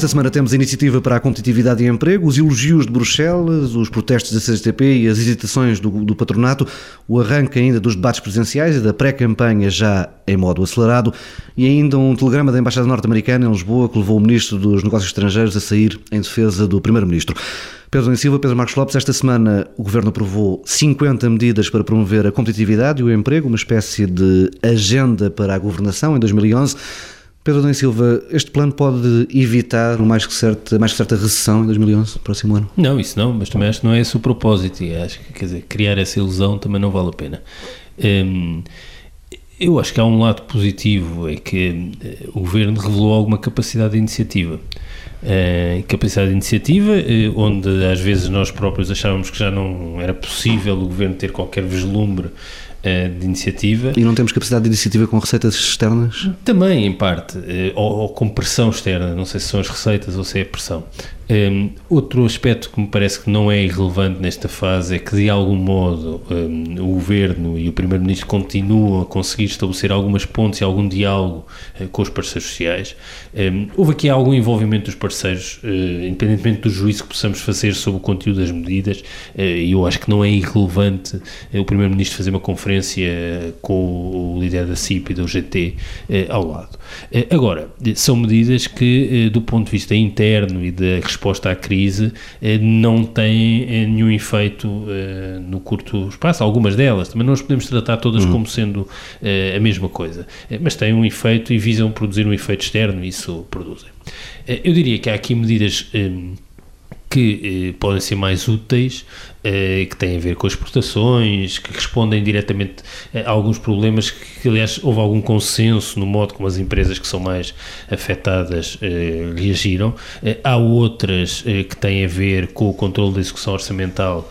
Esta semana temos a iniciativa para a competitividade e emprego, os elogios de Bruxelas, os protestos da CGTP e as hesitações do, do patronato, o arranque ainda dos debates presenciais e da pré-campanha já em modo acelerado e ainda um telegrama da Embaixada Norte-Americana em Lisboa que levou o Ministro dos Negócios Estrangeiros a sair em defesa do Primeiro-Ministro. Pedro Silva, Pedro Marcos Lopes, esta semana o Governo aprovou 50 medidas para promover a competitividade e o emprego, uma espécie de agenda para a governação em 2011. Pedro Adão Silva, este plano pode evitar o mais certa, mais que certa recessão em 2011, próximo ano? Não, isso não, mas também acho que não é esse o propósito e acho que, quer dizer, criar essa ilusão também não vale a pena. Hum, eu acho que há um lado positivo, é que eh, o Governo revelou alguma capacidade de iniciativa. Uh, capacidade de iniciativa, uh, onde às vezes nós próprios achávamos que já não era possível o Governo ter qualquer vislumbre de iniciativa. E não temos capacidade de iniciativa com receitas externas? Também, em parte, ou, ou com pressão externa, não sei se são as receitas ou se é a pressão. Um, outro aspecto que me parece que não é irrelevante nesta fase é que, de algum modo, um, o Governo e o Primeiro-Ministro continuam a conseguir estabelecer algumas pontes e algum diálogo uh, com os parceiros sociais. Um, houve aqui algum envolvimento dos parceiros, uh, independentemente do juízo que possamos fazer sobre o conteúdo das medidas, uh, e eu acho que não é irrelevante o Primeiro-Ministro fazer uma conferência com o líder da CIP e do GT ao lado. agora, são medidas que, do ponto de vista interno e da resposta à crise eh, não tem eh, nenhum efeito eh, no curto espaço, algumas delas, também não as podemos tratar todas uhum. como sendo a mesma coisa, mas têm um efeito e visam produzir um efeito externo e isso produzem. Eu diria que há aqui medidas que podem ser mais úteis eh, que têm a ver com exportações, que respondem diretamente a alguns problemas que, aliás, houve algum consenso no modo como as empresas que são mais afetadas eh, reagiram. Eh, há outras que têm a ver com o controle da execução orçamental,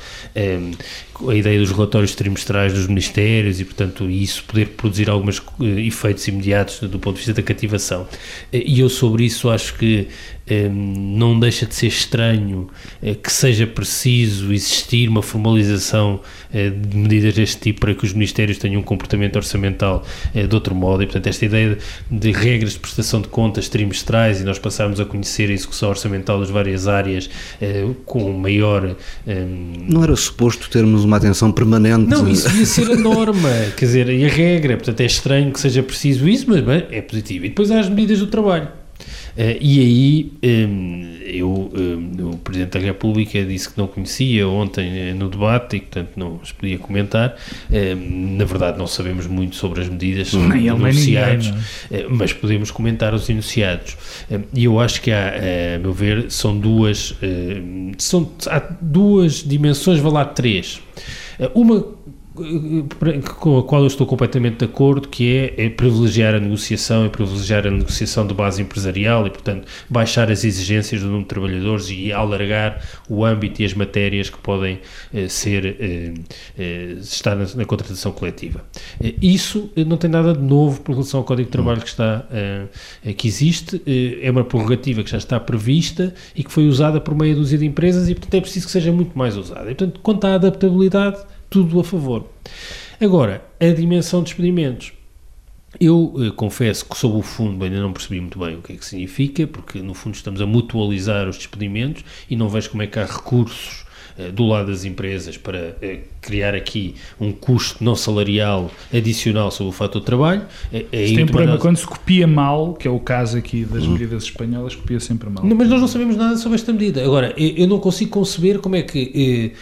a ideia dos relatórios trimestrais dos ministérios e, portanto, isso poder produzir alguns efeitos imediatos do ponto de vista da cativação. E eu, sobre isso, acho que não deixa de ser estranho que seja preciso existir existir uma formalização eh, de medidas deste tipo para que os ministérios tenham um comportamento orçamental eh, de outro modo e, portanto, esta ideia de, de, regras de prestação de contas trimestrais e nós passarmos a conhecer a execução orçamental das várias áreas eh, com maior... Não era suposto termos uma atenção permanente? Não, isso devia ser a norma, quer dizer, e a regra, portanto é estranho que seja preciso isso, mas bem, é positivo. E depois há as medidas do trabalho. Uh, e aí um, eu, um, o Presidente da República disse que não conhecia ontem eh, no debate e portanto não os podia comentar. Um, na verdade não sabemos muito sobre as medidas nem enunciados, ninguém, uh, mas podemos comentar os enunciados. E eu acho que há, a meu ver, são duas, são, há duas dimensões, vou lá três. Uma com a qual eu estou completamente de acordo, que é, é, privilegiar a negociação e privilegiar a negociação de base empresarial e, portanto, baixar as exigências do número de trabalhadores e alargar o âmbito e as matérias que podem eh, ser, eh, eh, estar na, na, contratação coletiva. Isso não tem nada de novo por relação ao Código de Trabalho que, está, que existe, é uma prerrogativa que já está prevista e que foi usada por meia dúzia de empresas e, portanto, é preciso que seja muito mais usada. E, portanto, quanto à adaptabilidade, tudo a favor. Agora, a dimensão de despedimentos. Eu eh, confesso que sob o fundo ainda não percebi muito bem o que é que significa, porque no fundo estamos a mutualizar os despedimentos e não vejo como é que há recursos eh, do lado das empresas para eh, criar aqui um custo não salarial adicional sobre o fator de trabalho. É, é tem um problema quando se copia mal, que é o caso aqui das uhum. medidas espanholas, copia sempre mal. Não, mas nós não sabemos nada sobre esta medida. Agora, eu não consigo conceber como é que eh,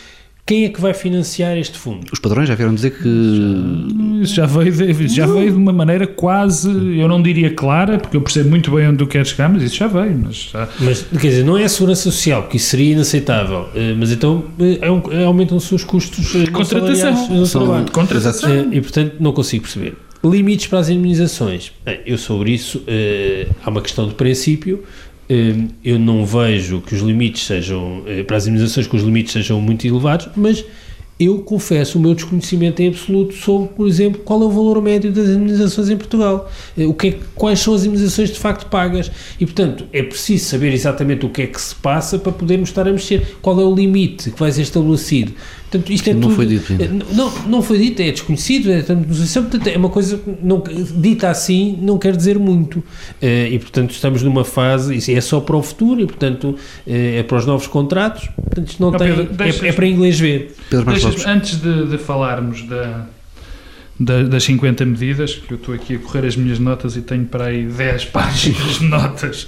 quem é que vai financiar este fundo? Os padrões já vieram dizer que. Isso já veio, de, já veio de uma maneira quase, eu não diria clara, porque eu percebo muito bem onde tu queres chegar, mas isso já veio. Mas, já... mas quer dizer, não é a segurança social, porque isso seria inaceitável, eh, mas então eh, é um, é, aumentam-se os custos de contratação. No. De contratação. E portanto não consigo perceber. Limites para as indemnizações. Eu sobre isso, há uma questão de princípio eu não vejo que os limites sejam, eh, para as imunizações, que os limites sejam muito elevados, mas eu confesso o meu desconhecimento em absoluto sobre, por exemplo, qual é o valor médio das imunizações em Portugal, eh, o que é, quais são as imunizações de facto pagas? E, portanto, é preciso saber exatamente o que é que se passa para podermos estar a mexer, qual é o limite que vai ser estabelecido Portanto, isto é Não tudo, foi dito ainda. eh, Não, não foi dito, é desconhecido, é portanto, é uma coisa não, dita assim não quer dizer muito. Eh, E, portanto, estamos numa fase, isso é só para o futuro e, portanto, eh, é para os novos contratos. Portanto, isto não Ó, tem. Pedro, deixas- é, é para inglês ver. Pedro Deixas- antes de, de falarmos da, da- das 50 medidas, que eu estou aqui a correr as minhas notas e tenho para aí 10 páginas de notas,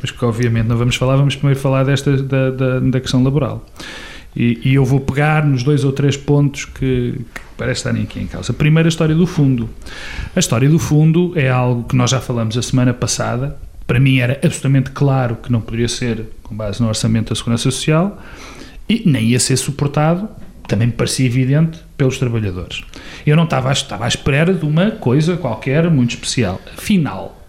mas que obviamente não vamos falar, vamos primeiro falar desta, da, da, da questão laboral. E, e eu vou pegar nos dois ou três pontos que, que parece estarem aqui em causa. Primeiro, a história do fundo. A história do fundo é algo que nós já falamos a semana passada. Para mim era absolutamente claro que não poderia ser com base no orçamento da Segurança Social e nem ia ser suportado, também me parecia evidente, pelos trabalhadores. Eu não estava, estava à espera de uma coisa qualquer muito especial. Afinal,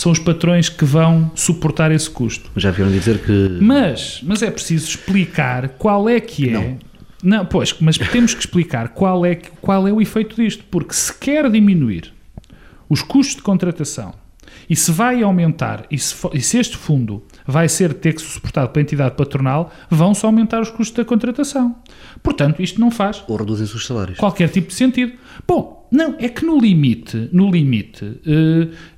são os patrões que vão suportar esse custo. Já vieram dizer que. Mas, mas é preciso explicar qual é que é. Não. Não, pois, mas temos que explicar qual é, qual é o efeito disto, porque se quer diminuir os custos de contratação e se vai aumentar, e se, e se este fundo vai ser ter que ser suportado pela entidade patronal, vão-se aumentar os custos da contratação. Portanto, isto não faz Ou reduzem-se os salários. qualquer tipo de sentido. Bom, não, é que no limite, no limite,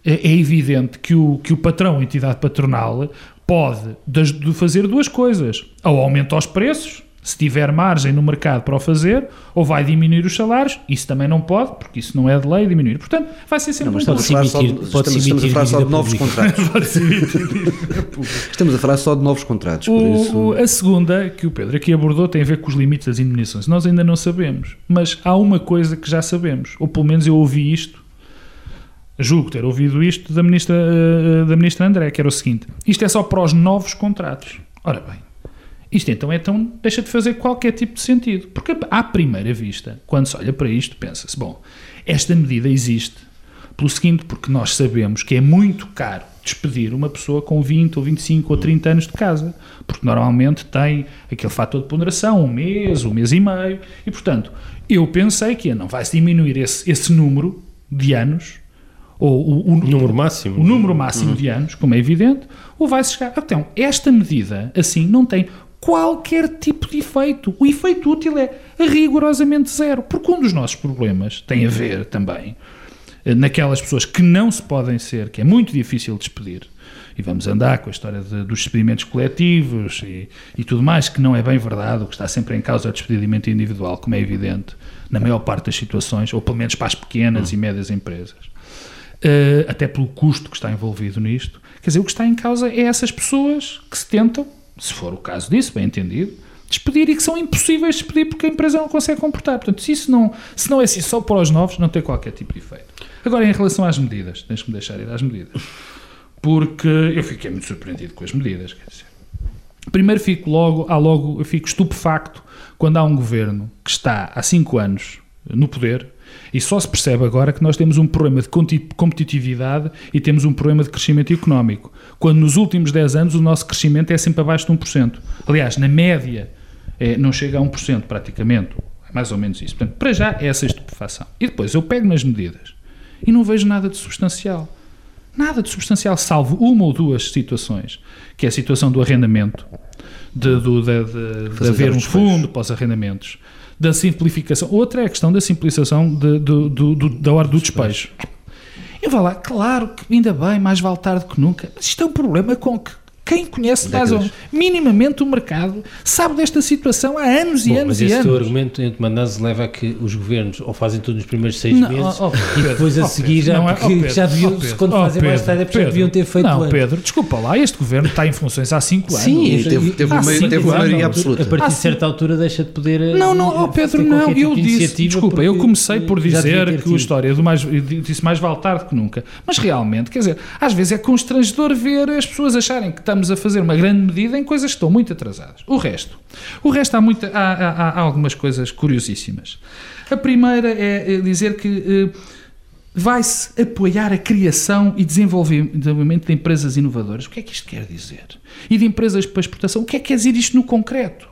é é evidente que o, que o patrão, a entidade patronal, pode das- de fazer duas coisas. Ou aumenta os preços, se tiver margem no mercado para o fazer, ou vai diminuir os salários, isso também não pode, porque isso não é de lei diminuir. Portanto, vai ser sempre Não, mas um estamos a falar só de, emitir- pode-se estamos, estamos a emitir falar só de novos pública. contratos. Estamos a falar só de novos contratos. Por O- isso. a segunda, que o Pedro aqui abordou, tem a ver com os limites das indemnizações. Nós ainda não sabemos, mas há uma coisa que já sabemos, ou pelo menos eu ouvi isto, julgo ter ouvido isto da ministra, eh, da ministra André, que era o seguinte: isto é só para os novos contratos. Ora bem, isto então, então deixa de fazer qualquer tipo de sentido, porque à primeira vista, quando se olha para isto, pensa-se: bom, esta medida existe pelo seguinte, porque nós sabemos que é muito caro despedir uma pessoa com 20 ou 25 ou 30 anos de casa, porque normalmente tem aquele fator de ponderação, um mês, um mês e meio, e portanto, eu pensei que não vai-se diminuir esse, esse número de anos, ou o, o- Número máximo. o número máximo de anos, como é evidente, ou vai-se chegar. Então, esta medida, assim, não tem qualquer tipo de efeito. O efeito útil é rigorosamente zero, porque um dos nossos problemas tem a ver também eh, naquelas pessoas que não se podem ser, que é muito difícil despedir. E vamos andar com a história de- dos despedimentos coletivos e, e tudo mais, que não é bem verdade. O que está sempre em causa é o despedimento individual, como é evidente, na maior parte das situações, ou pelo menos para as pequenas e médias empresas. Uh, até pelo custo que está envolvido nisto. Quer dizer, o que está em causa é essas pessoas que se tentam, se for o caso disso, bem entendido, despedir e que são impossíveis de despedir porque a empresa não consegue comportar. Portanto, se isso não, se não é assim só para os novos, não tem qualquer tipo de efeito. Agora, em relação às medidas, tens que me deixar ir às medidas. Porque eu fiquei muito surpreendido com as medidas, quer dizer. Primeiro fico logo, há logo, eu fico estupefacto quando há um governo que está há cinco anos no poder e só se percebe agora que nós temos um problema de competitividade e temos um problema de crescimento económico. Quando nos últimos 10 anos o nosso crescimento é sempre abaixo de 1%. Aliás, na média, é, não chega a 1% praticamente. É mais ou menos isso. Portanto, para já é essa estupefação. E depois eu pego nas medidas e não vejo nada de substancial. Nada de substancial, salvo uma ou duas situações, que é a situação do arrendamento, de, do- de, de- de haver um fundo para os arrendamentos, da simplificação. Outra é a questão da simplificação de- do- do- do- da hora do despejo. Eu vou lá, claro que ainda bem, mais vale tarde que nunca, mas isto é um problema com que quem conhece mais ou Décadas. minimamente o mercado sabe desta situação há anos e Bom, anos mas e esse teu anos. argumento entre mandados leva a que os governos ou fazem tudo nos primeiros seis Não, meses ó, ó, e depois a ó, seguir Pedro, já, é- Pedro, já deviam, quando fazem mais tarde é porque já Pedro, deviam ter feito Não, antes. Pedro, desculpa lá, este governo está em funções há 5 anos. Sim, E teve, teve, uma, teve uma maioria absoluta. A partir de certa altura deixa de poder. eh, Não, não, ter Pedro, não, tipo eu disse, desculpa, eu comecei por dizer que a história do mais, eu disse mais vale tarde que nunca, mas realmente, quer dizer, às vezes é constrangedor ver as pessoas acharem que estamos a fazer uma grande medida em coisas que estão muito atrasadas. O resto, o resto há, muita, há, há- há algumas coisas curiosíssimas. A primeira é eh, dizer que eh, vai-se apoiar a criação e desenvolvimento de empresas inovadoras. O que é que isto quer dizer? E de empresas para exportação, o que é que quer dizer isto no concreto?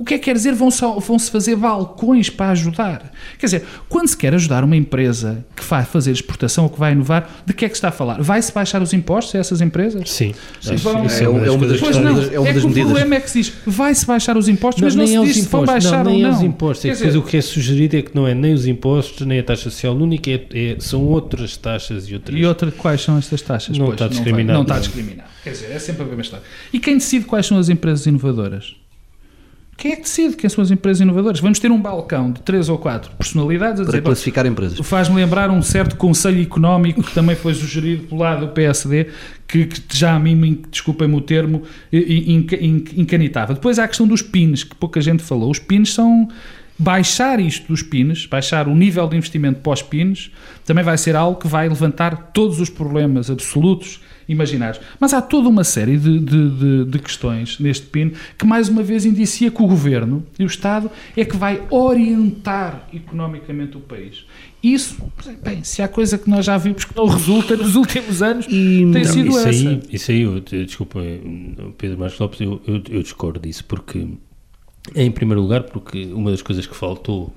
O que é que quer dizer vão-se vão -se fazer balcões para ajudar? Quer dizer, quando se quer ajudar uma empresa que vai fazer exportação ou que vai inovar, de que é que se está a falar? Vai-se baixar os impostos a essas empresas? Sim. Sim, vão- é uma- é uma das Pois não, é uma é das que o medidas. problema é que se diz vai-se baixar os impostos, mas não, nem se é os diz se vão baixar não, ou nem é não. os impostos. É Quer dizer, o que é sugerido é que não é nem os impostos, nem a taxa social única, é, é- são outras taxas e outras. E outra, quais são estas taxas? Não Pois, está vai- discriminado. Não está discriminado. Quer dizer, é sempre a mesma história. E quem decide quais são as empresas inovadoras? Quem é que decide quem são as empresas inovadoras? Vamos ter um balcão de três ou quatro personalidades a Para dizer, classificar empresas. Faz-me lembrar um certo conselho económico que também foi sugerido pelo lado do PSD, que, que já a mim, me- desculpem-me o termo, enca- enc- encanitava. Depois há a questão dos PINs, que pouca gente falou. Os PINs são. Baixar isto dos PINs, baixar o nível de investimento PINs, também vai ser algo que vai levantar todos os problemas absolutos imaginários. Mas há toda uma série de, de- de- de questões neste PIN que, mais uma vez, indicia que o Governo e o Estado é que vai orientar economicamente o país. Isso, bem, se há coisa que nós já vimos que não resulta nos últimos anos, tem Não, sido isso essa. Aí, isso aí, eu- desculpa, Pedro Marcos Lopes, eu, eu, eu discordo disso, porque, em primeiro lugar, porque uma das coisas que faltou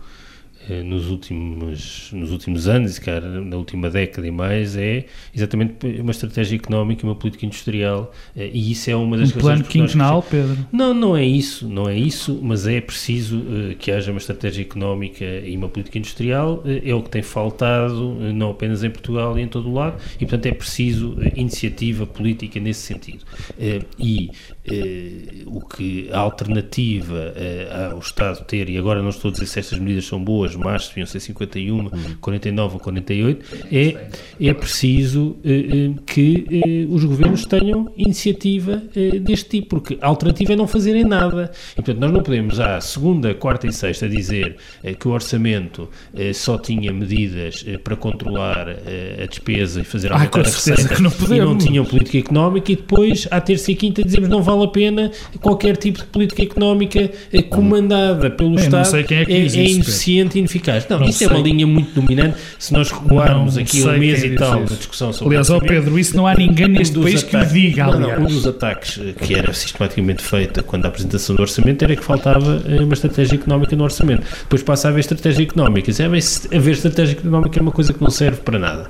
nos últimos, nos últimos anos, e cara, na última década e mais, é exatamente uma estratégia económica e uma política industrial, eh, e isso é uma Um das razões plano porque nós quinquenal, Pedro. não, não é isso, não é isso, mas é preciso eh, que haja uma estratégia económica e uma política industrial, eh, é o que tem faltado, eh, não apenas em Portugal e em todo o lado, e portanto é preciso eh, iniciativa política nesse sentido. Eh, e eh, o que a alternativa eh, ao Estado ter, e agora não estou a dizer se estas medidas são boas, mas deviam ser 51, 49 ou 48, é, é preciso eh, eh, que eh, os governos tenham iniciativa eh, deste tipo, porque a alternativa é não fazerem nada. E, portanto, nós não podemos, à segunda, quarta e sexta, dizer eh, que o orçamento eh, só tinha medidas para controlar a despesa e fazer Ah, aumentar com a receita que não e não podemos. tinham política económica e depois, à terça e quinta, dizemos não vale a pena qualquer tipo de política económica comandada pelo não Estado é é, é ineficiente e ineficaz. Não, Não isso é uma sei. linha muito dominante. Se nós recuarmos aqui sei um mês quem e tal da discussão sobre Aliás, ó Pedro, isso não há ninguém neste um país que o ataques- diga, Não, não, um dos ataques que era sistematicamente feito quando a apresentação do orçamento era que faltava eh, uma estratégia económica no orçamento. Depois passa a haver estratégia económica. Se haver haver estratégia económica é uma coisa que não serve para nada.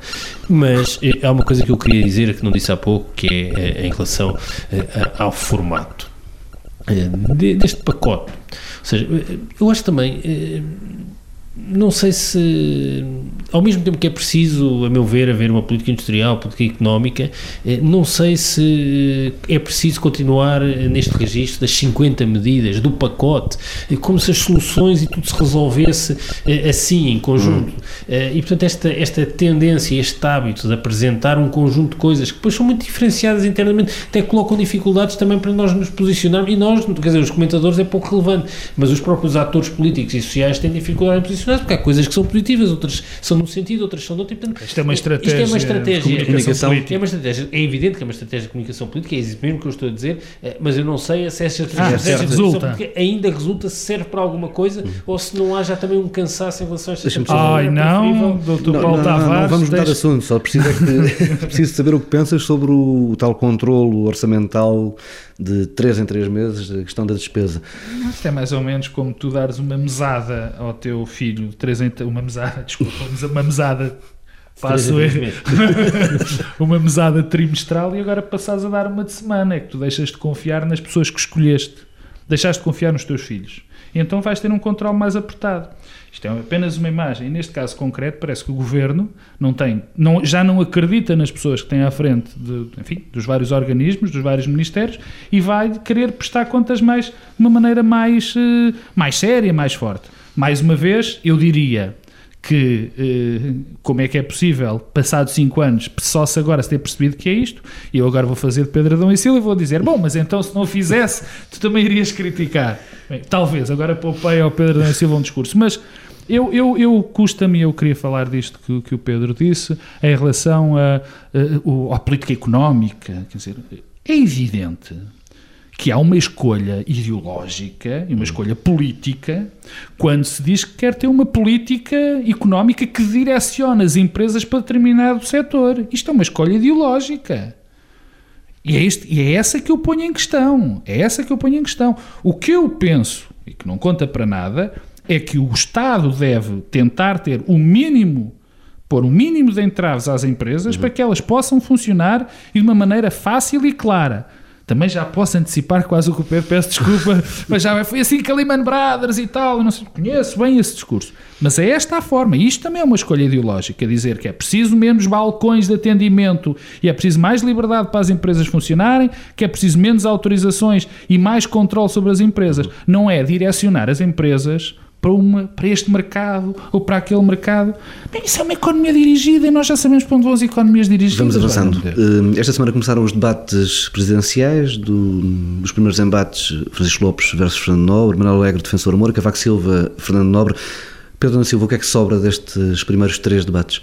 Mas eh, há uma coisa que eu queria dizer que não disse há pouco, que é eh, em relação ao formato de- deste pacote. Ou seja, eu acho também. Eh, não sei se, ao mesmo tempo que é preciso, a meu ver, haver uma política industrial, política económica, eh, não sei se é preciso continuar eh, neste registro das 50 medidas, do pacote, eh, como se as soluções e tudo se resolvesse eh, assim, em conjunto. Eh, E, portanto, esta, esta tendência, este hábito de apresentar um conjunto de coisas que depois são muito diferenciadas internamente, até colocam dificuldades também para nós nos posicionarmos, e nós, quer dizer, os comentadores é pouco relevante, mas os próprios atores políticos e sociais têm dificuldade em porque há coisas que são positivas, outras são num sentido, outras são de outro. portanto, Isto é uma Isto é estratégia uma de estratégia comunicação política. É uma estratégia, é evidente que é uma estratégia de comunicação política, é isso mesmo que eu estou a dizer, eh, mas eu não sei se essa Ah, estratégia de comunicação resulta. política ainda resulta, se serve para alguma coisa, ou se não há já também um cansaço em relação a esta Deixa-me estratégia. Ai É não, preferível- doutor Não, Paulo não, não, Tavares. não vamos mudar de assunto, só preciso, é que, preciso saber o que pensas sobre o tal controlo orçamental de 3 em 3 meses, a questão da despesa. Isto é mais ou menos como tu dares uma mesada ao teu filho, três em- uma mesada, desculpa, uma mesada, passo o Três em erro, três uma mesada trimestral e agora passares a dar uma de semana, é que tu deixas de confiar nas pessoas que escolheste, deixaste de confiar nos teus filhos. E então vais ter um controle mais apertado. Isto é apenas uma imagem. E neste caso concreto, parece que o governo não tem, não, já não acredita nas pessoas que têm à frente de, enfim, dos vários organismos, dos vários ministérios, e vai querer prestar contas mais, de uma maneira mais, eh, mais séria, mais forte. Mais uma vez, eu diria que eh, como é que é possível, passado 5 anos, só se agora se ter percebido que é isto, e eu agora vou fazer de Pedro Adão e Silva e vou dizer, bom, mas então se não fizesse, tu também irias criticar. Bem, talvez, agora poupei ao Pedro Adão e Silva um discurso, mas eu, eu, eu custa-me, eu queria falar disto que, que o Pedro disse, em relação a, a- o- à política económica, quer dizer, é evidente que há uma escolha ideológica e uma escolha política quando se diz que quer ter uma política económica que direciona as empresas para determinado setor. Isto é uma escolha ideológica. E é, este, e é essa que eu ponho em questão. É essa que eu ponho em questão. O que eu penso, e que não conta para nada, é que o Estado deve tentar ter o mínimo, pôr o mínimo de entraves às empresas para que elas possam funcionar e de uma maneira fácil e clara. Também já posso antecipar quase o que o Pedro, peço desculpa, mas já foi assim que a Lehman Brothers e tal, não sei, conheço bem esse discurso. Mas é esta a forma, e isto também é uma escolha ideológica, dizer que é preciso menos balcões de atendimento e é preciso mais liberdade para as empresas funcionarem, que é preciso menos autorizações e mais controle sobre as empresas. Não é direcionar as empresas para, uma, para este mercado ou para aquele mercado. Bem, isso é uma economia dirigida e nós já sabemos para onde vão as economias dirigidas. Vamos avançando. Uh, esta semana começaram os debates presidenciais, do, dos primeiros embates Francisco Lopes versus Fernando Nobre, Manuel Alegre, Defensor Moura, Cavaco Silva, Fernando Nobre. Pedro Ana Silva, o que é que sobra destes primeiros três debates?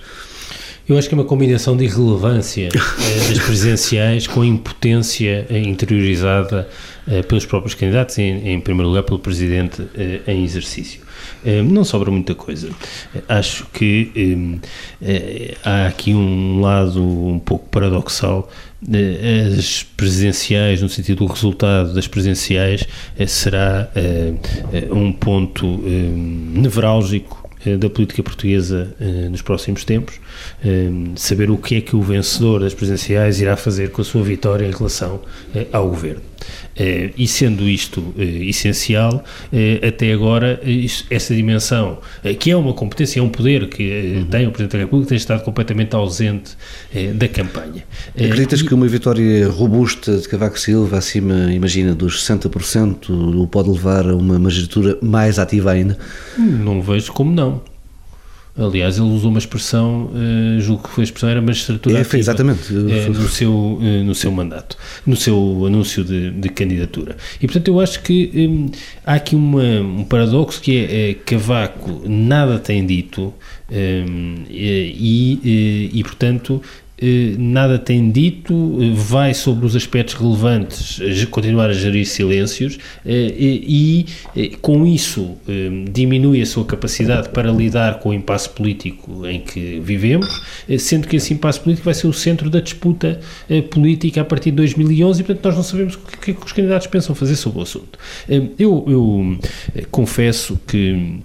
Eu acho que é uma combinação de irrelevância eh, das presidenciais com impotência interiorizada eh, pelos próprios candidatos, em, em, primeiro lugar pelo Presidente eh, em exercício. Eh, não sobra muita coisa. Acho que há aqui um lado um pouco paradoxal. As presidenciais, no sentido do resultado das presidenciais, será um ponto nevrálgico da política portuguesa nos próximos tempos, saber o que é que o vencedor das presidenciais irá fazer com a sua vitória em relação ao governo. Eh, e sendo isto eh, essencial, eh, até agora, essa dimensão, que é uma competência, é um poder que uhum. tem o Presidente da República, tem estado completamente ausente da campanha. Acreditas e, que uma vitória robusta de Cavaco Silva, acima, imagina, dos 60%, o pode levar a uma magistratura mais ativa ainda? Não vejo como não. Aliás, ele usou uma expressão, uh, julgo que foi a expressão, era magistratura é, ativa, exatamente. Uh, no, seu, uh, no seu mandato, no seu anúncio de, de candidatura. E, portanto, eu acho que um, há aqui uma, um paradoxo que é, é Cavaco nada tem dito um, e, e, e, portanto, eh, nada tem dito, eh, vai sobre os aspectos relevantes continuar a gerir silêncios eh, e, com isso diminui a sua capacidade para lidar com o impasse político em que vivemos, sendo que esse impasse político vai ser o centro da disputa política a partir de 2011 e, portanto, nós não sabemos o que que os candidatos pensam fazer sobre o assunto. Eu, eu confesso que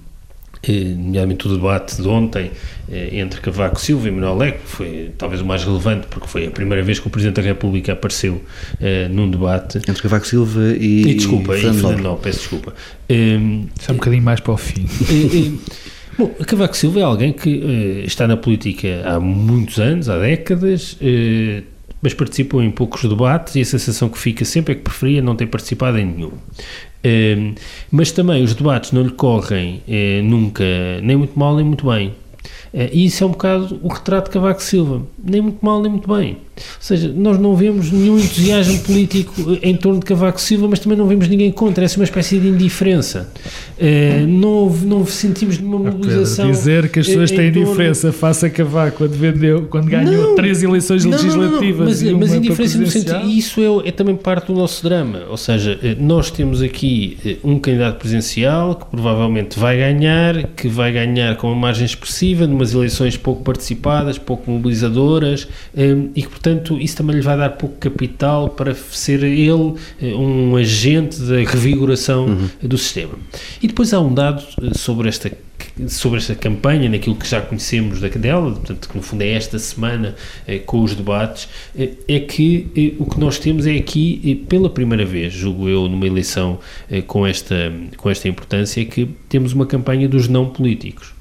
nomeadamente o debate de ontem eh, entre Cavaco Silva e Manuel Alegre, que foi talvez o mais relevante, porque foi a primeira vez que o Presidente da República apareceu uh, num debate. Entre Cavaco Silva e, e desculpa, e Fernando Nobre, peço desculpa. Um, Só um bocadinho mais para o fim. Bom, Cavaco Silva é alguém que uh, está na política há muitos anos, há décadas, uh, mas participou em poucos debates e a sensação que fica sempre é que preferia não ter participado em nenhum. Uh, mas também os debates não lhe correm nunca nem muito mal nem muito bem. E isso é um bocado o retrato de Cavaco Silva. Nem muito mal, nem muito bem. Ou seja, nós não vemos nenhum entusiasmo político em torno de Cavaco Silva, mas também não vemos ninguém contra. É uma espécie de indiferença. Uh, não, não sentimos nenhuma mobilização. dizer que as pessoas têm torno... indiferença face a Cavaco quando, vendeu, quando ganhou não, três eleições não, legislativas. Não, mas, mas indiferença no sentido. Isso é, é, também parte do nosso drama. Ou seja, eh, nós temos aqui eh, um candidato presidencial que provavelmente vai ganhar, que vai ganhar com uma margem expressiva, numas eleições pouco participadas, pouco mobilizadoras, e que, portanto, isso também lhe vai dar pouco capital para ser ele eh, um agente da revigoração uhum. do sistema. E depois há um dado eh, sobre esta sobre esta campanha, naquilo que já conhecemos dela, portanto, que no fundo é esta semana eh, com os debates, eh, é que eh, o que nós temos é aqui, eh, pela primeira vez, julgo eu, numa eleição com, esta, com esta importância, é que temos uma campanha dos não políticos.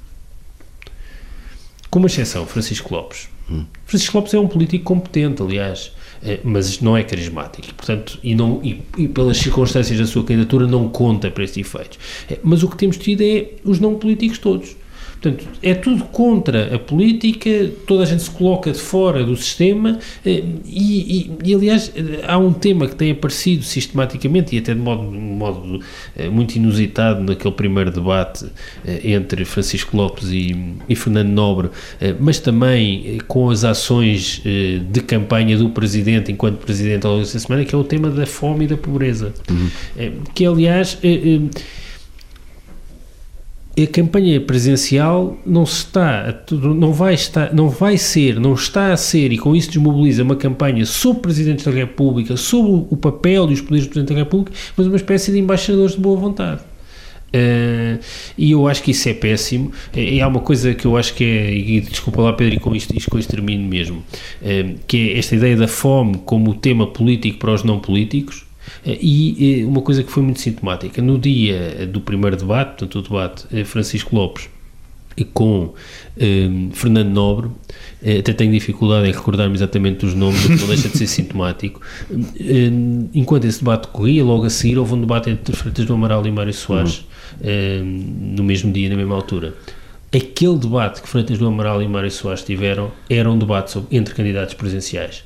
Com uma exceção, Francisco Lopes. Hum. Francisco Lopes é um político competente, aliás, eh, mas não é carismático, portanto, e, não, e, e, pelas circunstâncias da sua candidatura não conta para estes efeitos. Eh, mas o que temos tido é os não políticos todos. Portanto, é tudo contra a política, toda a gente se coloca de fora do sistema eh, e, e, e aliás, há um tema que tem aparecido sistematicamente e até de modo, modo eh, muito inusitado naquele primeiro debate eh, entre Francisco Lopes e, e Fernando Nobre, mas também com as ações de campanha do Presidente enquanto Presidente ao longo desta semana, que é o tema da fome e da pobreza. Uhum. Que, aliás a campanha presidencial não está, não vai estar, não vai ser, não está a ser e com isso desmobiliza uma campanha sobre Presidente da República, sobre o papel e os poderes do Presidente da República, mas uma espécie de embaixadores de boa vontade. Uh, e eu acho que isso é péssimo. E há uma coisa que eu acho que é, e desculpa lá, Pedro, e com isto, isto, com isto termino mesmo, uh, que é esta ideia da fome como tema político para os não políticos. Uh, e uma coisa que foi muito sintomática: no dia do primeiro debate, portanto, o debate Francisco Lopes com Fernando Nobre, até tenho dificuldade em recordar-me exatamente os nomes, não deixa de ser sintomático. enquanto esse debate corria, logo a seguir houve um debate entre Freitas do Amaral e Mário Soares. Uhum no mesmo dia, na mesma altura. Aquele debate que Freitas do Amaral e Mário Soares tiveram era um debate sobre, entre candidatos presenciais.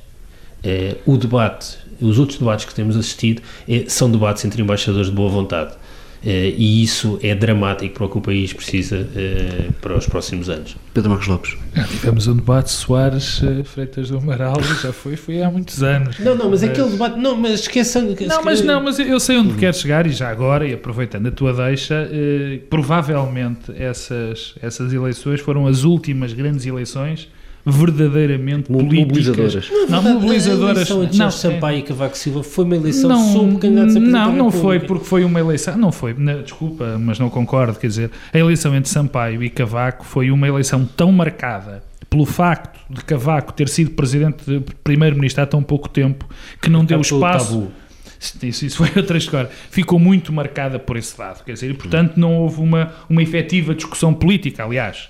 Uh, o debate, os outros debates que temos assistido é, são debates entre embaixadores de boa vontade. Uh, e isso é dramático para o que o país precisa uh, para os próximos anos. Pedro Marcos Lopes. Já tivemos um debate Soares uh, Freitas do Amaral, já foi, foi há muitos anos. Não, não, mas, mas aquele debate, não, mas esqueçam. Não, mas não, mas eu sei onde uhum. queres chegar e já agora, e aproveitando a tua deixa, provavelmente essas, essas eleições foram as últimas grandes eleições verdadeiramente mobilizadoras. Não, não mobilizadoras. A eleição de não, Sampaio e Cavaco Silva. Foi uma eleição não, sobre candidatos a Não, não foi porque foi uma eleição, não foi, não, desculpa, mas não concordo, quer dizer, a eleição entre Sampaio e Cavaco foi uma eleição tão marcada pelo facto de Cavaco ter sido presidente, primeiro-ministro há tão pouco tempo, que não deu espaço... Isso, isso, foi outra história. Ficou muito marcada por esse dado, quer dizer, e portanto não houve uma, uma efetiva discussão política, aliás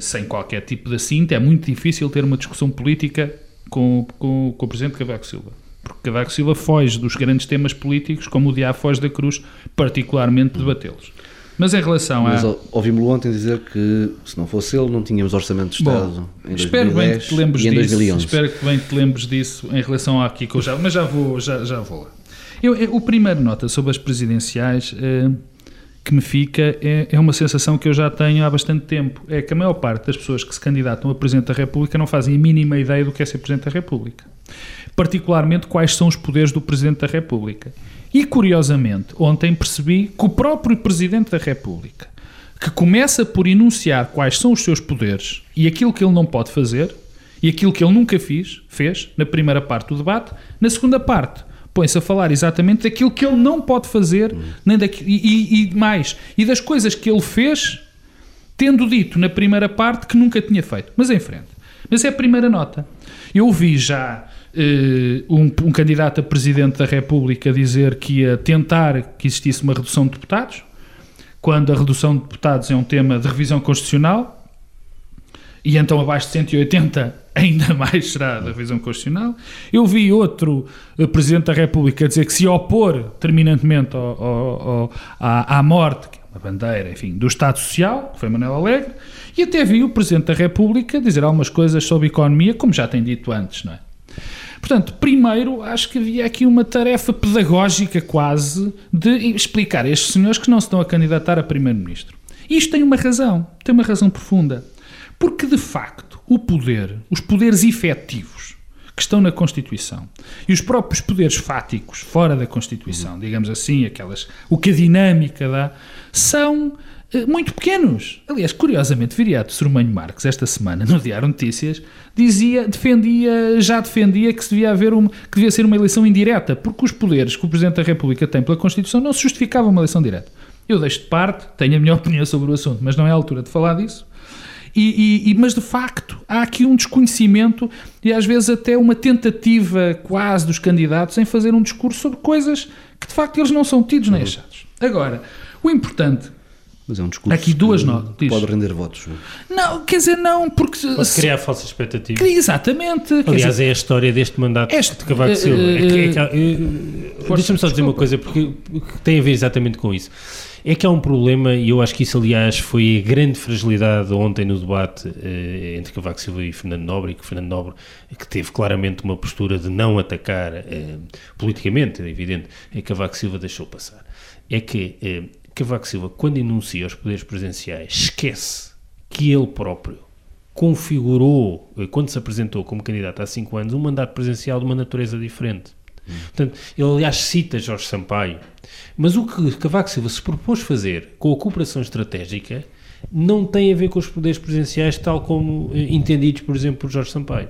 sem qualquer tipo de assinto, é muito difícil ter uma discussão política com, com, com o Presidente Cavaco Silva. Porque Cavaco Silva foge dos grandes temas políticos, como o diabo foge da cruz, particularmente debatê-los. Mas em relação Mas a. ouvimos-lo ontem dizer que se não fosse ele, não tínhamos orçamento de Estado Bom, em 2010 espero bem que te lembres em disso, 2011. Espero que bem te lembres disso em relação àqui que eu já. Mas já vou, já, já vou lá. Eu, eu, o primeiro nota sobre as presidenciais. Eh, que me fica é, é, uma sensação que eu já tenho há bastante tempo. É que a maior parte das pessoas que se candidatam a Presidente da República não fazem a mínima ideia do que é ser Presidente da República. Particularmente quais são os poderes do Presidente da República. E, curiosamente, ontem percebi que o próprio Presidente da República, que começa por enunciar quais são os seus poderes e aquilo que ele não pode fazer, e aquilo que ele nunca fez, fez na primeira parte do debate, na segunda parte põe-se a falar exatamente daquilo que ele não pode fazer, hum. nem daquilo, e, e, mais, e das coisas que ele fez, tendo dito na primeira parte que nunca tinha feito. Mas em frente. Mas é a primeira nota. Eu vi já uh, um, um, candidato a presidente da República dizer que ia tentar que existisse uma redução de deputados, quando a redução de deputados é um tema de revisão constitucional, e então abaixo de 180 ainda mais será da revisão constitucional. Eu vi outro uh, Presidente da República dizer que se opor terminantemente ao, ao, ao, à, à, morte, é uma bandeira, enfim, do Estado Social, que foi Manuel Alegre, e até vi o Presidente da República dizer algumas coisas sobre economia, como já tem dito antes, não é? Portanto, primeiro, acho que havia aqui uma tarefa pedagógica quase de explicar a estes senhores que não se estão a candidatar a Primeiro-Ministro. Isto tem uma razão, tem uma razão profunda. Porque, de facto, o poder, os poderes efetivos que estão na Constituição e os próprios poderes fáticos fora da Constituição, uhum. digamos assim, aquelas, o que a dinâmica dá, são uh, muito pequenos. Aliás, curiosamente, Viriato Sormanho Marques, esta semana, no Diário Notícias, dizia, defendia, já defendia que, devia haver uma, que devia ser uma eleição indireta, porque os poderes que o Presidente da República tem pela Constituição não se justificavam uma eleição direta. Eu deixo de parte, tenho a minha opinião sobre o assunto, mas não é a altura de falar disso. E, e, mas de facto há aqui um desconhecimento e às vezes até uma tentativa quase dos candidatos em fazer um discurso sobre coisas que de facto eles não são tidos nem uhum. achados. Agora, o importante mas é um discurso Aqui duas notas. Pode render votos. Não? não, quer dizer, não, porque. Pode criar falsas expectativas. Exatamente. Aliás, dizer, é a história deste mandato este, de Cavaco Silva. Uh, é é uh, Deixa-me só dizer uma coisa, porque tem a ver exatamente com isso. É que há um problema, e eu acho que isso, aliás, foi a grande fragilidade ontem no debate eh, entre Cavaco Silva e Fernando Nobre, que Fernando Nobre, que teve claramente uma postura de não atacar eh, politicamente, é evidente, e Cavaco Silva deixou passar. É que eh, Cavaco Silva, quando enuncia os poderes presenciais, esquece que ele próprio configurou, eh, quando se apresentou como candidato há cinco anos, um mandato presencial de uma natureza diferente. Portanto, ele aliás cita Jorge Sampaio, mas o que Cavaco Silva se propôs fazer com a cooperação estratégica não tem a ver com os poderes presenciais tal como eh, entendidos, por exemplo, por Jorge Sampaio.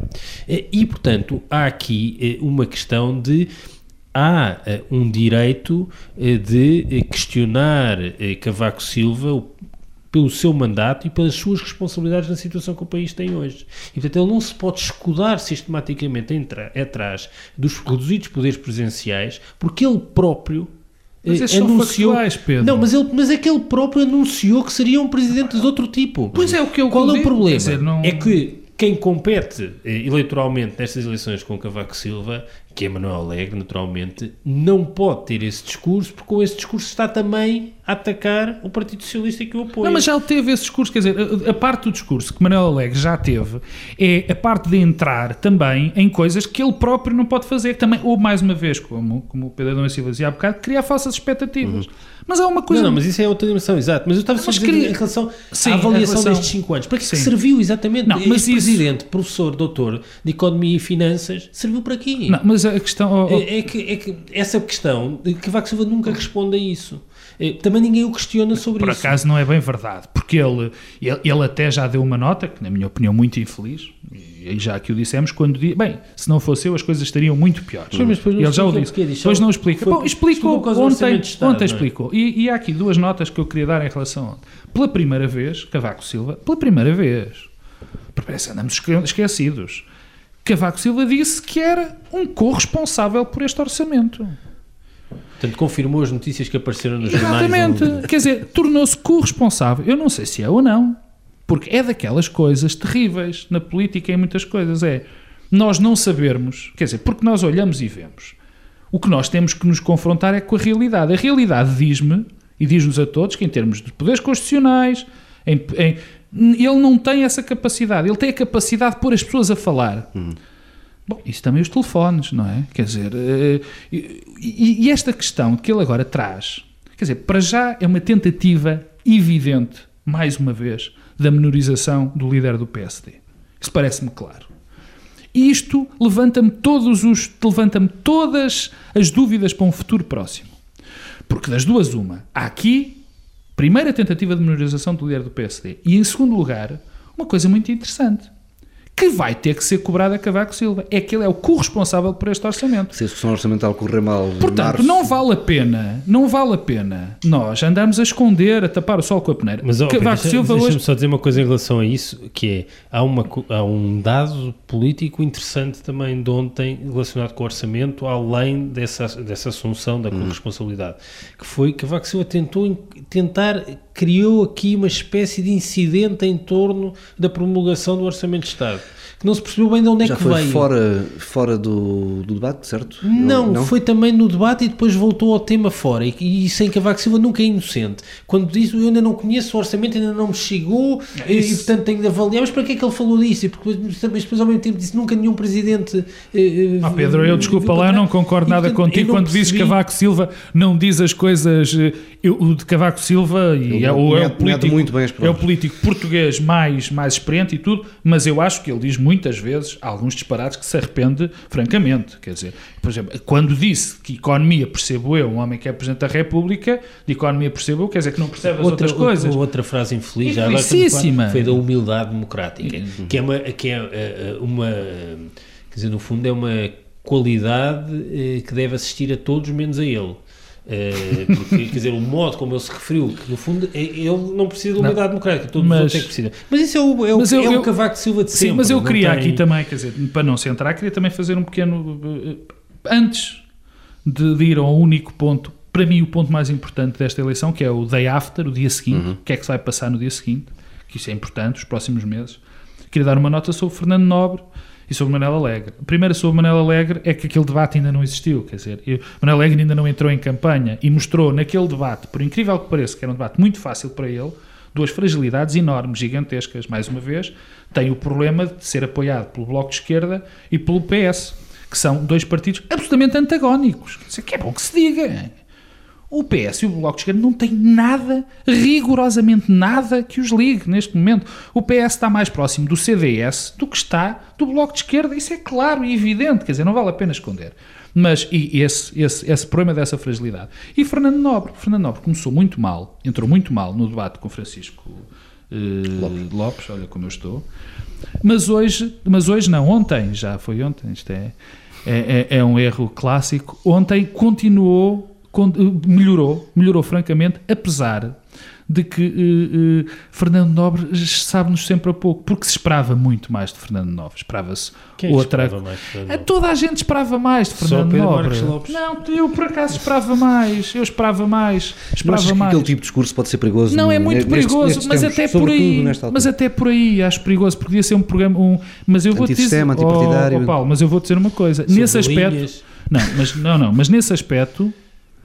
Eh, e, portanto, há aqui eh, uma questão de há uh, um direito uh, de questionar Cavaco Silva pelo seu mandato e pelas suas responsabilidades na situação que o país tem hoje. E, portanto, ele não se pode escudar sistematicamente atrás dos reduzidos poderes presenciais, porque ele próprio mas esses anunciou... Factuais, Pedro. Não, mas, ele, mas é que ele próprio anunciou que seria um presidente de outro tipo. Pois é, o que eu Qual é o problema? Dizer, não... É que quem compete eh, eleitoralmente nestas eleições com Cavaco Silva que é Manuel Alegre, naturalmente, não pode ter esse discurso, porque com esse discurso está também a atacar o Partido Socialista que o apoia. Não, mas já teve esse discurso, quer dizer, a, a, parte do discurso que Manuel Alegre já teve é a parte de entrar também em coisas que ele próprio não pode fazer, também, ou mais uma vez, como, como o Pedro Adão Silva dizia há bocado, criar falsas expectativas. Uhum. Mas há uma coisa... Não, não, mas isso é outra dimensão, exato. Mas eu estava só a dizer queria... em relação Sim, à avaliação relação... destes 5 anos. Para que, é que serviu exatamente? Não, mas isso... presidente, professor, doutor de Economia e Finanças, serviu para aqui. Não, mas a questão... É, é, que, é que essa questão, que Vaco Silva nunca responde a isso. É, também ninguém o questiona sobre Por isso. Por acaso não é bem verdade, porque ele, ele, ele, até já deu uma nota, que na minha opinião muito infeliz, e já que o dissemos, quando disse, bem, se não fosse eu as coisas estariam muito piores. Sim, mas ele já o disse. Depois não explica. Foi, Bom, explicou, ontem, Estado, ontem é? explicou. E, e há aqui duas notas que eu queria dar em relação a... Pela primeira vez, Cavaco Silva, pela primeira vez, parece andamos esquecidos, Cavaco Silva disse que era um corresponsável por este orçamento. Portanto, confirmou as notícias que apareceram nos Exatamente. jornais. Exatamente. Quer dizer, tornou-se corresponsável. Eu não sei se é ou não, porque é daquelas coisas terríveis na política e em muitas coisas. É nós não sabermos, quer dizer, porque nós olhamos e vemos. O que nós temos que nos confrontar é com a realidade. A realidade diz-me, e diz-nos a todos, que em termos de poderes constitucionais, em, em, ele não tem essa capacidade. Ele tem a capacidade de pôr as pessoas a falar. Hum. Bom, isso também os telefones, não é? Quer dizer, uh, e, e, esta questão que ele agora traz, quer dizer, para já é uma tentativa evidente, mais uma vez, da menorização do líder do PSD. Isso parece-me claro. E isto levanta-me todos os levanta-me todas as dúvidas para um futuro próximo. Porque das duas uma, há aqui primeira tentativa de menorização do líder do PSD e em segundo lugar, uma coisa muito interessante que vai ter que ser cobrado a Cavaco Silva. É que ele é o corresponsável por este orçamento. Se a execução orçamental correr mal. Portanto, março... não vale a pena, não vale a pena nós andamos a esconder, a tapar o sol com a peneira. Mas, oh, Cavaco deixa, Silva deixa-me hoje... só dizer uma coisa em relação a isso, que é, há, uma, há um dado político interessante também de ontem relacionado com o orçamento, além dessa, dessa assunção da hum. corresponsabilidade, que foi que Cavaco Silva tentou tentar criou aqui uma espécie de incidente em torno da promulgação do Orçamento de Estado que não se percebeu bem de onde Já é que foi veio. fora, fora do, do debate, certo? Não, não, foi também no debate e depois voltou ao tema fora. E, e sem Cavaco Silva nunca é inocente. Quando diz eu ainda não conheço o orçamento, ainda não me chegou é e, e, portanto tenho de avaliar. Mas para que é que ele falou disso? E porque depois, depois ao mesmo tempo disse nunca nenhum presidente. Eh, ah, Pedro, eu desculpa lá, eu não concordo e, nada portanto, contigo quando percebi... dizes que Cavaco Silva não diz as coisas. Eh, eu, o de Cavaco Silva e é, o, é, o político, muito bem é o político português mais, mais experiente e tudo, mas eu acho que ele diz muitas vezes alguns disparates que se arrepende francamente. Quer dizer, por exemplo, quando disse que economia percebo eu, um homem que é Presidente da República, de economia percebo eu, quer dizer que não percebe as outra, outras coisas. Outra, frase infeliz, já foi da humildade democrática, uhum. que é uma, que é eh, eh, uma, quer dizer, no fundo é uma qualidade eh, que deve assistir a todos menos a ele. Uh, porque, quer dizer, o modo como ele se referiu, que no fundo é, ele não precisa de unidade democrática, todos mas, outros é que precisam. Mas isso é o, é o, eu, é eu, o Cavaco Silva de sempre. Sim, mas eu queria tem... aqui também, quer dizer, para não se entrar, queria também fazer um pequeno. Eh, antes de, de, ir ao único ponto, para mim, o ponto mais importante desta eleição, que é o day after, o dia seguinte, uhum. o que é que se vai passar no dia seguinte, que isso é importante, os próximos meses. Queria dar uma nota sobre Fernando Nobre e sobre Manuel Alegre. A primeira sobre Manuel Alegre é que aquele debate ainda não existiu, quer dizer, Manuel Alegre ainda não entrou em campanha e mostrou naquele debate, por incrível que pareça, que era um debate muito fácil para ele, duas fragilidades enormes, gigantescas. Mais uma vez, tem o problema de ser apoiado pelo Bloco de Esquerda e pelo PS, que são dois partidos absolutamente antagónicos. Que é bom que se diga. O PS e o Bloco de Esquerda não têm nada, rigorosamente nada, que os ligue neste momento. O PS está mais próximo do CDS do que está do Bloco de Esquerda. Isso é claro e evidente, quer dizer, não vale a pena esconder. Mas e esse, esse, esse problema dessa fragilidade. E Fernando Nobre. Fernando Nobre começou muito mal, entrou muito mal no debate com Francisco uh, Lopes. Lopes, olha como eu estou. Mas hoje, mas hoje não, ontem, já foi ontem, isto é é, é, é um erro clássico. Ontem continuou, con- melhorou, melhorou francamente, apesar de que eh, eh, Fernando Nobre sabe-nos sempre a pouco, porque se esperava muito mais de Fernando Nobre. Esperava-se é outra. esperava mais de toda a gente esperava mais de Fernando Nobre. Não, eu por acaso esperava mais. Eu esperava mais. Esperava mais. aquele tipo de discurso pode ser perigoso? Não, é muito nestes- perigoso, nestes mas tempos, até por aí, mas até por aí acho perigoso, porque podia ser um programa, um, mas eu vou dizer, oh, antipartidário. oh, Paulo, mas eu vou dizer uma coisa, Sobre nesse aspecto, linhas. não, mas não, não, mas nesse aspecto,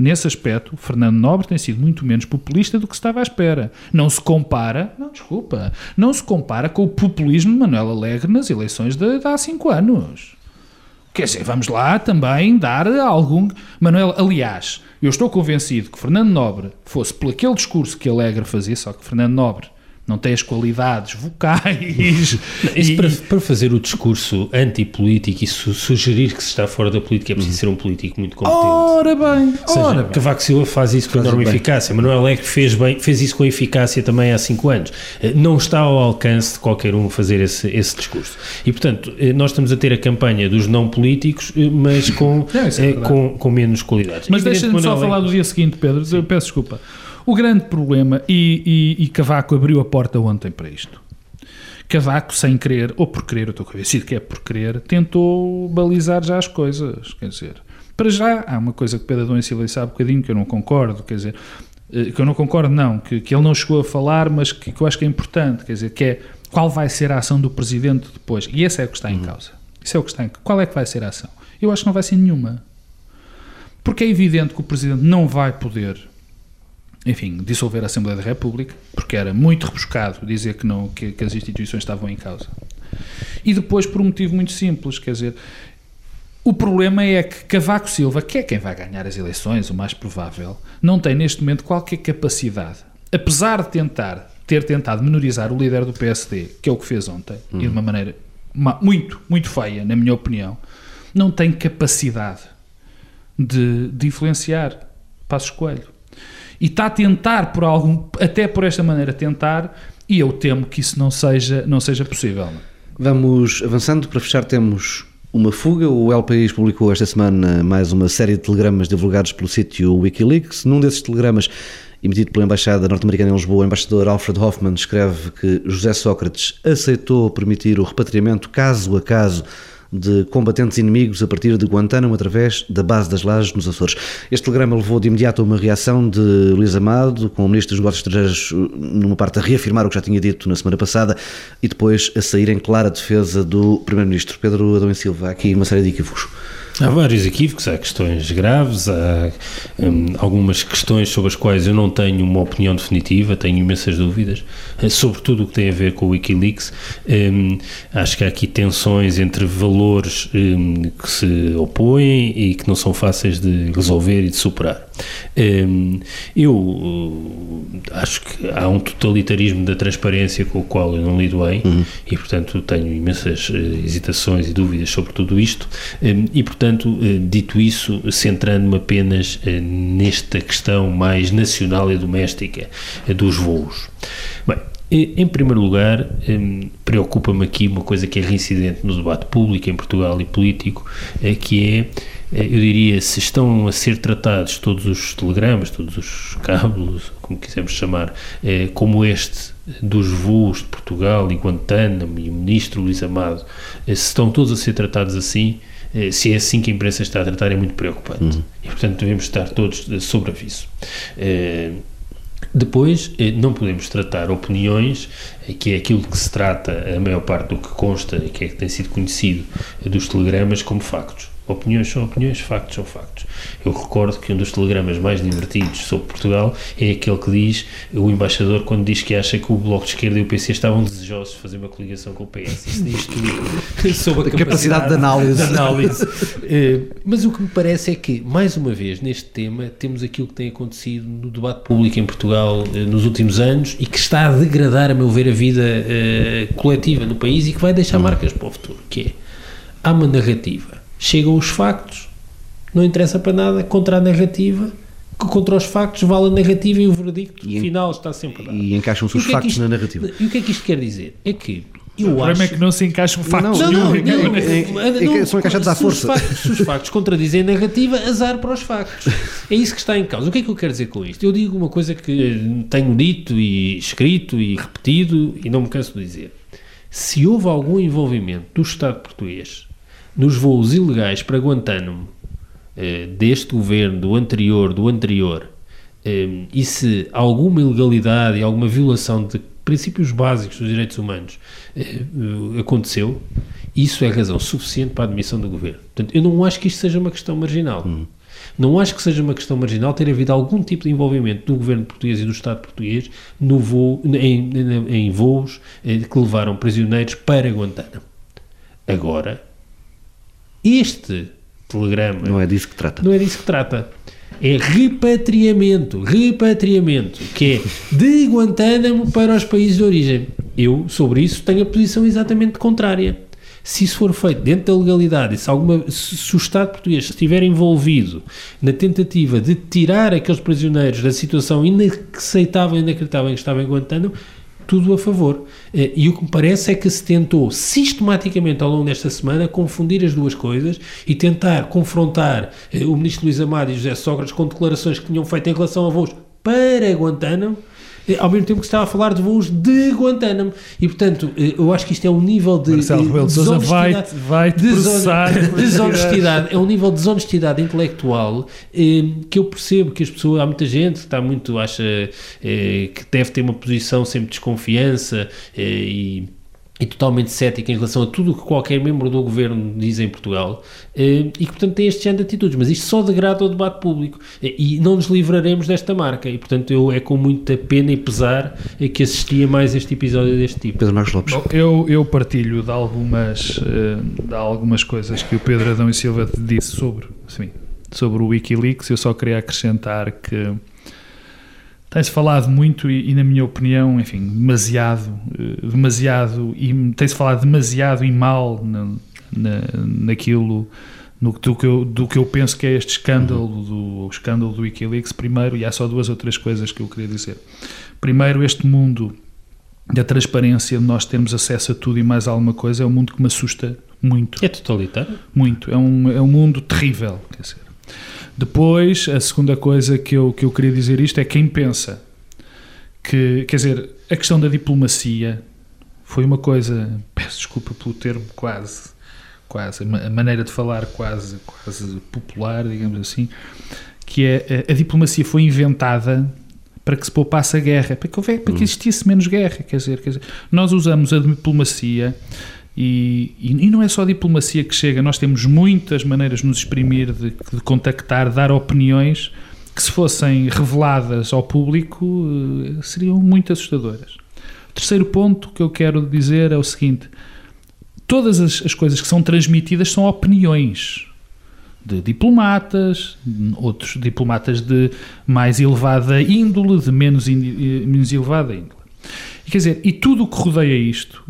nesse aspecto, Fernando Nobre tem sido muito menos populista do que se estava à espera. Não se compara, não, desculpa, não se compara com o populismo de Manuel Alegre nas eleições de, de há cinco anos. Quer dizer, vamos lá também dar algum. Manuel, aliás, eu estou convencido que Fernando Nobre fosse por aquele discurso que Alegre fazia, só que Fernando Nobre não tem as qualidades vocais. Isso e- para, para fazer o discurso antipolítico e su- sugerir que se está fora da política é preciso ser um político muito competente. Ora bem, Ou seja, ora bem. Cavaco Silva faz isso com Faz enorme bem. eficácia. Manuel Alegre fez, bem, fez isso com eficácia também há cinco anos. Eh, Não está ao alcance de qualquer um fazer esse, esse discurso. E, portanto, eh, nós estamos a ter a campanha dos não políticos, eh, mas com, Não, é com, com menos qualidades. Mas deixa-me só falar do dia seguinte, Pedro. Eu peço desculpa. O grande problema, e, e- e Cavaco abriu a porta ontem para isto. Cavaco, sem querer, ou por querer, eu estou convencido que é por querer, tentou balizar já as coisas. Quer dizer, para já, há uma coisa que Pedro e Silva disse há bocadinho que eu não concordo, quer dizer, eh, que eu não concordo, não, que, que ele não chegou a falar, mas que, que eu acho que é importante, quer dizer, que é qual vai ser a ação do Presidente depois. E esse é o que está em causa. Isso é o que está em Qual é que vai ser a ação? Eu acho que não vai ser nenhuma. Porque é evidente que o Presidente não vai poder, enfim, dissolver a Assembleia da República, porque era muito rebuscado dizer que, não, que, que as instituições estavam em causa. E depois por um motivo muito simples, quer dizer, o problema é que Cavaco Silva, que é quem vai ganhar as eleições, o mais provável, não tem neste momento qualquer capacidade, apesar de tentar ter tentado menorizar o líder do PSD, que é o que fez ontem, e de uma maneira ma- muito, muito feia, na minha opinião, não tem capacidade de, de influenciar Passos Coelho. E está a tentar por algum, até por esta maneira tentar, e eu temo que isso não seja, não seja possível. Vamos avançando. Para fechar, temos uma fuga. O El País publicou esta semana mais uma série de telegramas divulgados pelo sítio Wikileaks. Num desses telegramas, emitido pela Embaixada Norte-Americana em Lisboa, o embaixador Alfred Hoffman escreve que José Sócrates aceitou permitir o repatriamento caso a caso de combatentes inimigos a partir de Guantánamo através da base das lajes nos Açores. Este telegrama levou de imediato a uma reação de Luís Amado, com o Ministro dos Negócios Estrangeiros numa parte a reafirmar o que já tinha dito na semana passada e depois a sair em clara defesa do Primeiro-Ministro. Pedro Adão e Silva, há aqui uma série de equívocos. Há vários equívocos, há questões graves, há hum, algumas questões sobre as quais eu não tenho uma opinião definitiva, tenho imensas dúvidas, eh, sobretudo o que tem a ver com o Wikileaks. Hum, acho que há aqui tensões entre valores hum, que se opõem e que não são fáceis de resolver e de superar. Hum, eu uh, acho que há um totalitarismo da transparência com o qual eu não lido bem e, portanto, tenho imensas eh, hesitações e dúvidas sobre tudo isto. Hum, e, portanto, eh, dito isso, centrando-me apenas eh, nesta questão mais nacional e doméstica eh, dos voos. Bem, eh, em primeiro lugar, hum, preocupa-me aqui uma coisa que é reincidente no debate público em Portugal e político, eh, que é, eh, eu diria, se estão a ser tratados todos os telegramas, todos os cabos, como quisermos chamar, eh, como este dos voos de Portugal e Guantánamo e o ministro Luís Amado, eh, se estão todos a ser tratados assim, eh, se é assim que a imprensa está a tratar, é muito preocupante. E, portanto, devemos estar todos eh, sobre aviso. Eh, depois, eh, não podemos tratar opiniões, eh, que é aquilo que se trata, a maior parte do que consta e que é que tem sido conhecido eh, dos telegramas, como factos. Opiniões são opiniões, factos são factos. Eu recordo que um dos telegramas mais divertidos sobre Portugal é aquele que diz, o embaixador, quando diz que acha que o Bloco de Esquerda e o PC estavam desejosos de fazer uma coligação com o PS. Isso diz tudo sobre a A capacidade de análise. de análise. Eh, mas o que me parece é que, mais uma vez, neste tema, temos aquilo que tem acontecido no debate público em Portugal eh, nos últimos anos e que está a degradar, a meu ver, a vida eh, coletiva no país e que vai deixar marcas para o futuro, que é, há uma narrativa, chegam os factos, não interessa para nada, contra a narrativa, que contra os factos vale a narrativa e o veredicto E final está sempre dado. E encaixam-se os é factos isto- na narrativa. E o que é que isto quer dizer? É que o problema acho... é que não se encaixam factos Não, Não, nenhum. é- é- é são encaixados à se os força. factos- Se os factos contradizem a narrativa, azar para os factos. É isso que está em causa. O que é que eu quero dizer com isto? Eu digo uma coisa que tenho dito e escrito e repetido e não me canso de dizer. Se houve algum envolvimento do Estado português nos voos ilegais para Guantánamo, eh, deste governo, do anterior, do anterior, eh, e se alguma ilegalidade e alguma violação de princípios básicos dos direitos humanos eh, aconteceu, isso é razão suficiente para a admissão do governo. Portanto, eu não acho que isto seja uma questão marginal. Não acho que seja uma questão marginal ter havido algum tipo de envolvimento do governo português e do Estado português no voo, em, em- em voos que levaram prisioneiros para Guantánamo. Agora, este telegrama Não é disso que trata. não é disso que trata. É repatriamento, repatriamento, que é de Guantánamo para os países de origem. Eu, sobre isso, tenho a posição exatamente contrária. Se isso for feito dentro da legalidade, se, alguma, se o Estado português estiver envolvido na tentativa de tirar aqueles prisioneiros da situação inaceitável e inacreditável em que estavam em Guantánamo, tudo a favor. Eh, E o que me parece é que se tentou sistematicamente ao longo desta semana confundir as duas coisas e tentar confrontar eh, o ministro Luís Amado e José Sócrates com declarações que tinham feito em relação a voos para Guantánamo, ao mesmo tempo que estava a falar de voos de Guantánamo. E, portanto, eh, eu acho que isto é um nível de Marcelo eh, Rebelo de Sousa vai, desonestidade- vai processar. desonestidade, é um nível de desonestidade intelectual eh, que eu percebo que as pessoas, há muita gente que está muito, acha eh, que deve ter uma posição sempre de desconfiança eh, e, e totalmente cética em relação a tudo o que qualquer membro do governo diz em Portugal eh, e que portanto tem este género de atitudes, mas isto só degrada o debate público e não nos livraremos desta marca e portanto eu é com muita pena e pesar eh, que assistia mais este episódio deste tipo. Pedro Marcos Lopes. Bom, eu, eu partilho de algumas, eh, de algumas coisas que o Pedro Adão e Silva disse sobre, sim, sobre o Wikileaks. Eu só queria acrescentar que tem-se falado muito e, e, na minha opinião, enfim, demasiado, eh, demasiado e tem-se falado demasiado e mal na, na, naquilo no, do, que eu, do que eu penso que é este escândalo do o escândalo do Wikileaks primeiro e há só duas ou três coisas que eu queria dizer. Primeiro, este mundo da transparência, de nós termos acesso a tudo e mais alguma coisa, é um mundo que me assusta muito. É totalitário? Muito. É um, é um mundo terrível. Quer dizer. Depois, a segunda coisa que eu, que eu queria dizer isto é quem pensa que, quer dizer, a questão da diplomacia foi uma coisa, peço desculpa pelo termo quase, quase, a maneira de falar quase, quase popular, digamos assim, que é a, a diplomacia foi inventada para que se poupasse a guerra, para que, houve, para que existisse menos guerra. Quer dizer, quer dizer, nós usamos a diplomacia e, e, não é só a diplomacia que chega, nós temos muitas maneiras de nos exprimir, de, de contactar, dar opiniões que, se fossem reveladas ao público, seriam muito assustadoras. O terceiro ponto que eu quero dizer é o seguinte: todas as, as coisas que são transmitidas são opiniões de diplomatas, outros diplomatas de mais elevada índole, de menos, menos elevada índole. E, quer dizer, e tudo o que rodeia isto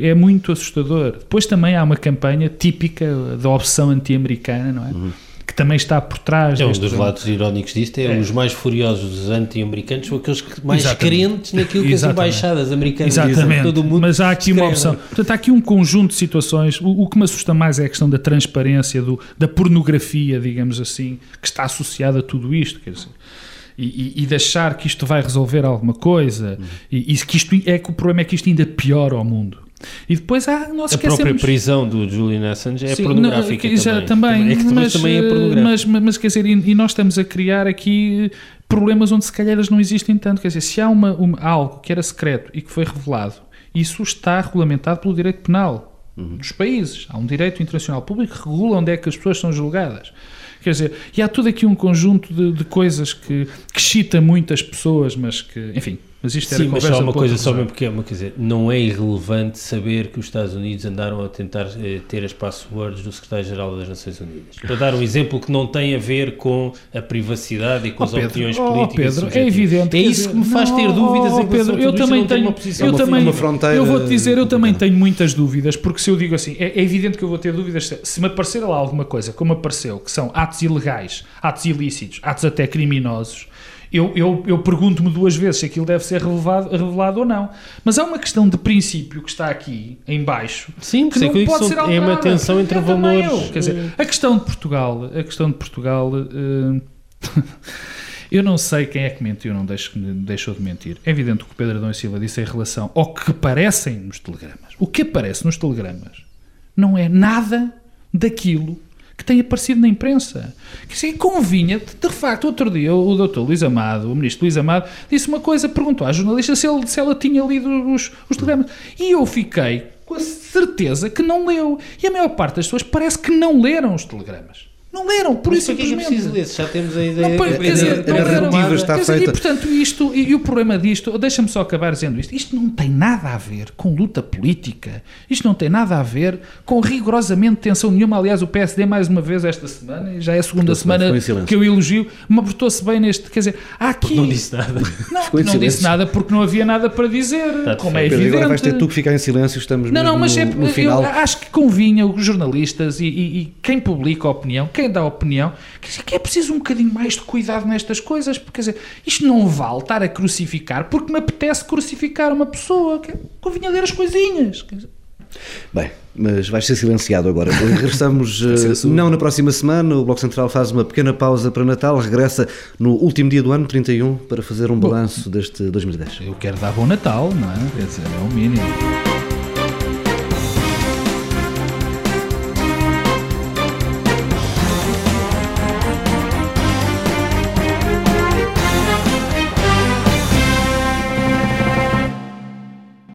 é muito assustador. Depois também há uma campanha típica da opção anti-americana, não é? Uhum. Que também está por trás. É um dos lados irónicos disto, é, é, os mais furiosos anti-americanos são aqueles que mais Exatamente. crentes naquilo que Exatamente. as embaixadas americanas Exatamente. dizem. Todo mundo Mas há aqui uma opção. Portanto, há aqui um conjunto de situações. O, o, que me assusta mais é a questão da transparência, do, da pornografia, digamos assim, que está associada a tudo isto. Quer dizer, e, e, e, de achar que isto vai resolver alguma coisa, uhum. e, e, que isto é que o problema é que isto ainda piora ao mundo. E depois há, nós a própria prisão do Julian Assange é Sim, pornográfica não, já, também. É que mas, também é pornográfica. Mas, mas, mas quer dizer, e, nós estamos a criar aqui problemas onde se calhar eles não existem tanto. Quer dizer, se há uma, uma, algo que era secreto e que foi revelado, isso está regulamentado pelo direito penal uhum. dos países. Há um direito internacional público que regula onde é que as pessoas são julgadas. Quer dizer, e há todo aqui um conjunto de, de coisas que, que excita muitas pessoas, mas que, enfim, mas isto era Sim, mas só uma coisa, só mesmo porque é uma quer dizer, não é irrelevante saber que os Estados Unidos andaram a tentar eh, ter as passwords do secretário-geral das Nações Unidas. Para dar um exemplo que não tem a ver com a privacidade e com oh, as Pedro, opiniões oh, políticas. Pedro, é evidente. É isso que me faz ter dúvidas oh, em Pedro, eu também tenho, uma posição, eu uma, também, uma fronteira. Eu vou te dizer, eu também tenho muitas dúvidas, porque se eu digo assim, é, é evidente que eu vou ter dúvidas se, se me aparecer lá alguma coisa, como apareceu, que são atos ilegais, atos ilícitos, atos até criminosos, Eu, eu, eu pergunto-me duas vezes se aquilo deve ser revelado, revelado ou não. Mas há uma questão de princípio que está aqui em baixo Sim, que é não que pode ser são- é alterada. uma tensão entre valores. Quer dizer, a questão de Portugal, a questão de Portugal, eh, eu não sei quem é que mentiu, não deixo, deixou de mentir. É evidente o que o Pedro Adão e Silva disse em relação ao que aparecem nos telegramas. O que aparece nos telegramas não é nada daquilo que tem aparecido na imprensa. Quer dizer, convinha, de, de facto, outro dia o doutor Luís Amado, o ministro Luís Amado, disse uma coisa, perguntou à jornalista se, ele- se ela tinha lido os, os telegramas. E eu fiquei com a certeza que não leu. E a maior parte das pessoas parece que não leram os telegramas. Não leram, por Mas isso que é é preciso ler? Já temos a ideia. Não, pois, a quer dizer, a não narrativa era- está quer dizer, feita. E portanto, isto, e, e o problema disto, deixa-me só acabar dizendo isto: isto não tem nada a ver com luta política, isto não tem nada a ver com rigorosamente tensão nenhuma. Aliás, o PSD, mais uma vez, esta semana, e já é a segunda semana que eu elogio, me aportou-se bem neste. Quer dizer, há aqui. Não disse nada. Não, não disse nada porque não havia nada para dizer, Está como é evidente. agora vais ter tu que ficar em silêncio, estamos Não, não, mas é, no, no final. eu acho que convinha os jornalistas e, e- e quem publica a opinião, quem dá a opinião, quer dizer, que é preciso um bocadinho mais de cuidado nestas coisas, porque quer dizer, isto não vale estar a crucificar porque me apetece crucificar uma pessoa, que convinha ler as coisinhas. Bem, mas vais ser silenciado agora. Regressamos eh, não na próxima semana. O Bloco Central faz uma pequena pausa para Natal, regressa no último dia do ano, 31, para fazer um balanço deste 2010. Eu quero dar bom Natal, não é? Quer dizer, é o mínimo.